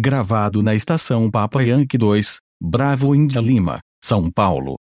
Gravado na estação Papa Yankee 2, Bravo India Lima, São Paulo.